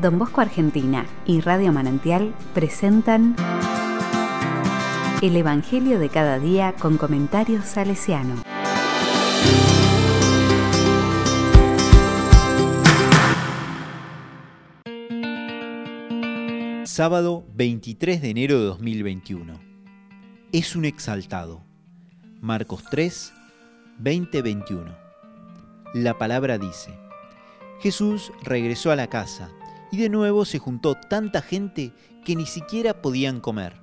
Don Bosco Argentina y Radio Manantial presentan El Evangelio de cada día con comentarios salesiano. Sábado 23 de enero de 2021. Es un exaltado. Marcos 3, 20-21. La palabra dice, Jesús regresó a la casa y de nuevo se juntó tanta gente que ni siquiera podían comer.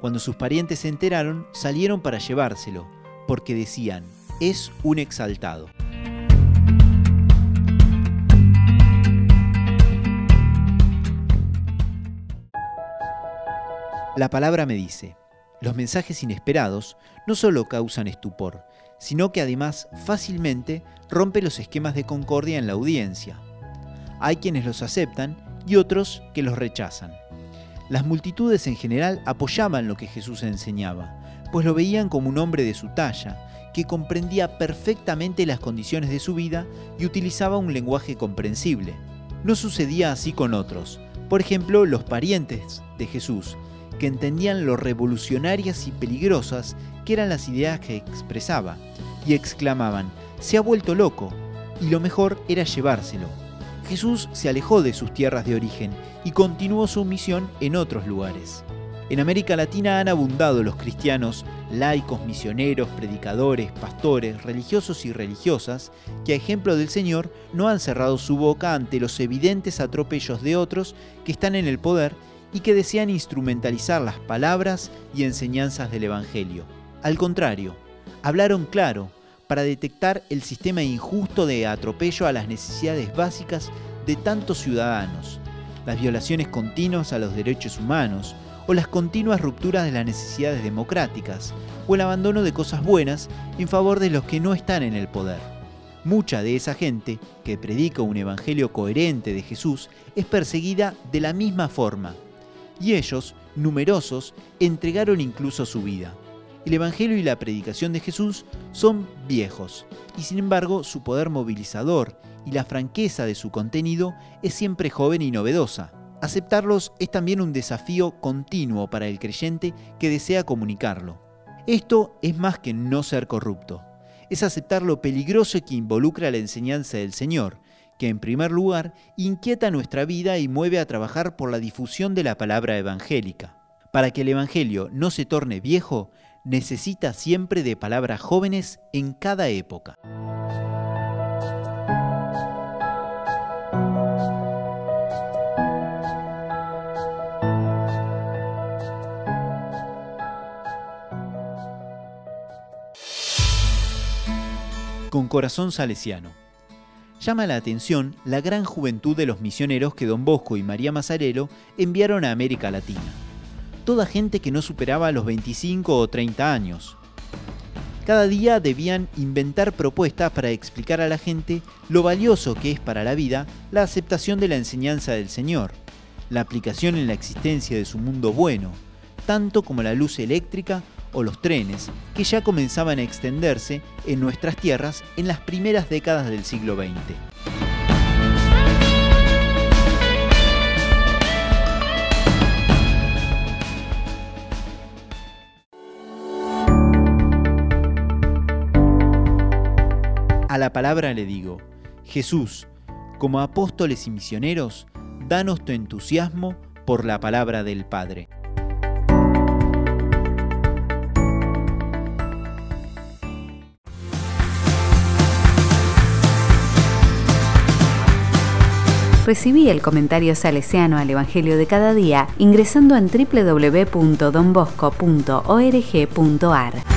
Cuando sus parientes se enteraron, salieron para llevárselo, porque decían, es un exaltado. La palabra me dice, los mensajes inesperados no solo causan estupor, sino que además fácilmente rompe los esquemas de concordia en la audiencia. Hay quienes los aceptan y otros que los rechazan. Las multitudes en general apoyaban lo que Jesús enseñaba, pues lo veían como un hombre de su talla, que comprendía perfectamente las condiciones de su vida y utilizaba un lenguaje comprensible. No sucedía así con otros, por ejemplo los parientes de Jesús, que entendían lo revolucionarias y peligrosas que eran las ideas que expresaba, y exclamaban, se ha vuelto loco, y lo mejor era llevárselo. Jesús se alejó de sus tierras de origen y continuó su misión en otros lugares. En América Latina han abundado los cristianos, laicos, misioneros, predicadores, pastores, religiosos y religiosas, que a ejemplo del Señor no han cerrado su boca ante los evidentes atropellos de otros que están en el poder y que desean instrumentalizar las palabras y enseñanzas del Evangelio. Al contrario, hablaron claro para detectar el sistema injusto de atropello a las necesidades básicas de tantos ciudadanos, las violaciones continuas a los derechos humanos, o las continuas rupturas de las necesidades democráticas, o el abandono de cosas buenas en favor de los que no están en el poder. Mucha de esa gente, que predica un evangelio coherente de Jesús, es perseguida de la misma forma, y ellos, numerosos, entregaron incluso su vida. El Evangelio y la predicación de Jesús son viejos, y sin embargo su poder movilizador y la franqueza de su contenido es siempre joven y novedosa. Aceptarlos es también un desafío continuo para el creyente que desea comunicarlo. Esto es más que no ser corrupto, es aceptar lo peligroso que involucra la enseñanza del Señor, que en primer lugar inquieta nuestra vida y mueve a trabajar por la difusión de la palabra evangélica. Para que el Evangelio no se torne viejo, necesita siempre de palabras jóvenes en cada época. Con corazón salesiano. Llama la atención la gran juventud de los misioneros que Don Bosco y María Mazarelo enviaron a América Latina. Toda gente que no superaba los 25 o 30 años. Cada día debían inventar propuestas para explicar a la gente lo valioso que es para la vida la aceptación de la enseñanza del Señor, la aplicación en la existencia de su mundo bueno, tanto como la luz eléctrica o los trenes, que ya comenzaban a extenderse en nuestras tierras en las primeras décadas del siglo XX. A la palabra le digo, Jesús, como apóstoles y misioneros, danos tu entusiasmo por la palabra del Padre. Recibí el comentario salesiano al Evangelio de cada día ingresando en www.donbosco.org.ar.